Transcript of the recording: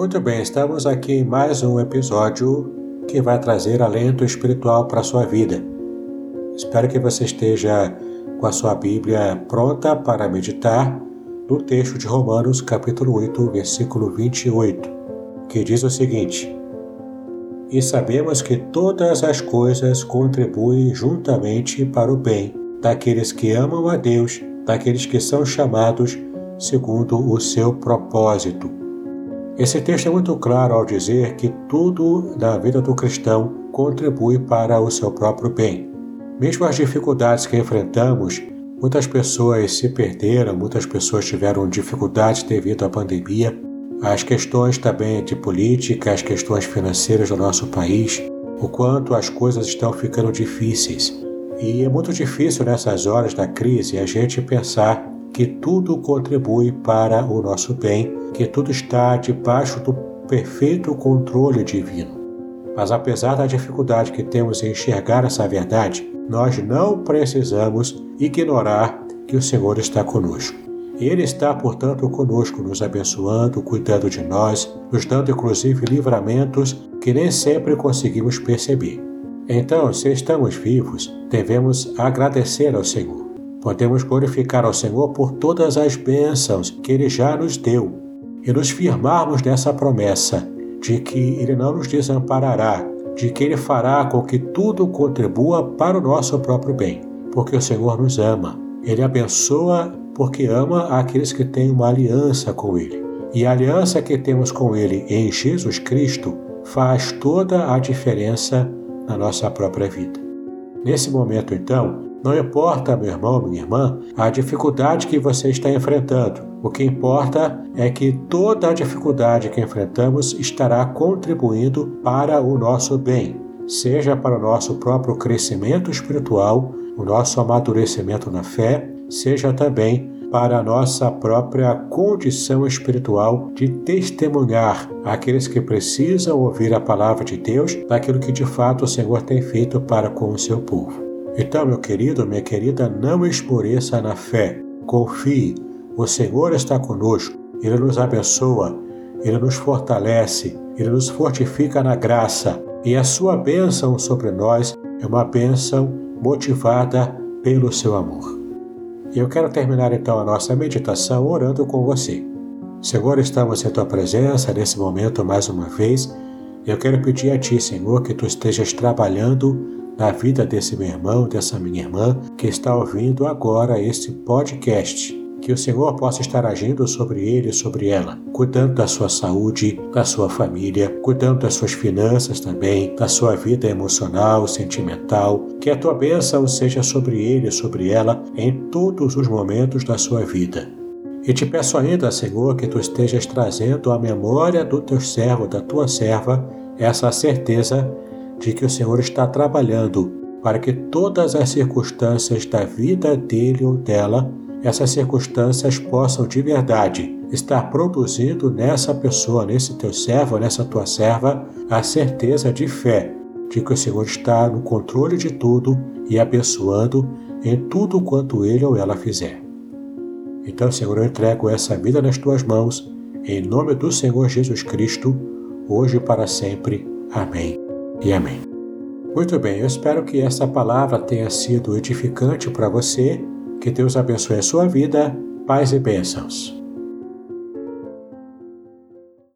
Muito bem, estamos aqui em mais um episódio que vai trazer alento espiritual para a sua vida. Espero que você esteja com a sua Bíblia pronta para meditar no texto de Romanos, capítulo 8, versículo 28, que diz o seguinte: E sabemos que todas as coisas contribuem juntamente para o bem daqueles que amam a Deus, daqueles que são chamados segundo o seu propósito. Esse texto é muito claro ao dizer que tudo na vida do cristão contribui para o seu próprio bem. Mesmo as dificuldades que enfrentamos, muitas pessoas se perderam, muitas pessoas tiveram dificuldades devido à pandemia, as questões também de política, as questões financeiras do nosso país, o quanto as coisas estão ficando difíceis. E é muito difícil nessas horas da crise a gente pensar que tudo contribui para o nosso bem, que tudo está debaixo do perfeito controle divino. Mas apesar da dificuldade que temos em enxergar essa verdade, nós não precisamos ignorar que o Senhor está conosco. Ele está, portanto, conosco, nos abençoando, cuidando de nós, nos dando inclusive livramentos que nem sempre conseguimos perceber. Então, se estamos vivos, devemos agradecer ao Senhor. Podemos glorificar ao Senhor por todas as bênçãos que Ele já nos deu e nos firmarmos nessa promessa de que Ele não nos desamparará, de que Ele fará com que tudo contribua para o nosso próprio bem, porque o Senhor nos ama. Ele abençoa porque ama aqueles que têm uma aliança com Ele. E a aliança que temos com Ele em Jesus Cristo faz toda a diferença na nossa própria vida. Nesse momento, então, não importa, meu irmão, minha irmã, a dificuldade que você está enfrentando. O que importa é que toda a dificuldade que enfrentamos estará contribuindo para o nosso bem, seja para o nosso próprio crescimento espiritual, o nosso amadurecimento na fé, seja também para a nossa própria condição espiritual de testemunhar aqueles que precisam ouvir a palavra de Deus daquilo que de fato o Senhor tem feito para com o seu povo. Então, meu querido, minha querida, não esmoreça na fé. Confie, o Senhor está conosco, Ele nos abençoa, Ele nos fortalece, Ele nos fortifica na graça, e a sua bênção sobre nós é uma bênção motivada pelo seu amor. E eu quero terminar então a nossa meditação orando com você. Senhor, estamos em tua presença nesse momento mais uma vez. Eu quero pedir a ti, Senhor, que tu estejas trabalhando na vida desse meu irmão, dessa minha irmã que está ouvindo agora este podcast. Que o Senhor possa estar agindo sobre ele e sobre ela, cuidando da sua saúde, da sua família, cuidando das suas finanças também, da sua vida emocional, sentimental. Que a tua bênção seja sobre ele e sobre ela em todos os momentos da sua vida. E te peço ainda, Senhor, que tu estejas trazendo à memória do teu servo, da tua serva, essa certeza de que o Senhor está trabalhando para que todas as circunstâncias da vida dele ou dela, essas circunstâncias possam de verdade estar produzindo nessa pessoa, nesse teu servo, nessa tua serva, a certeza de fé de que o Senhor está no controle de tudo e abençoando em tudo quanto ele ou ela fizer. Então, Senhor, eu entrego essa vida nas tuas mãos, em nome do Senhor Jesus Cristo, hoje e para sempre. Amém e amém. Muito bem, eu espero que essa palavra tenha sido edificante para você. Que Deus abençoe a sua vida. Paz e bênçãos.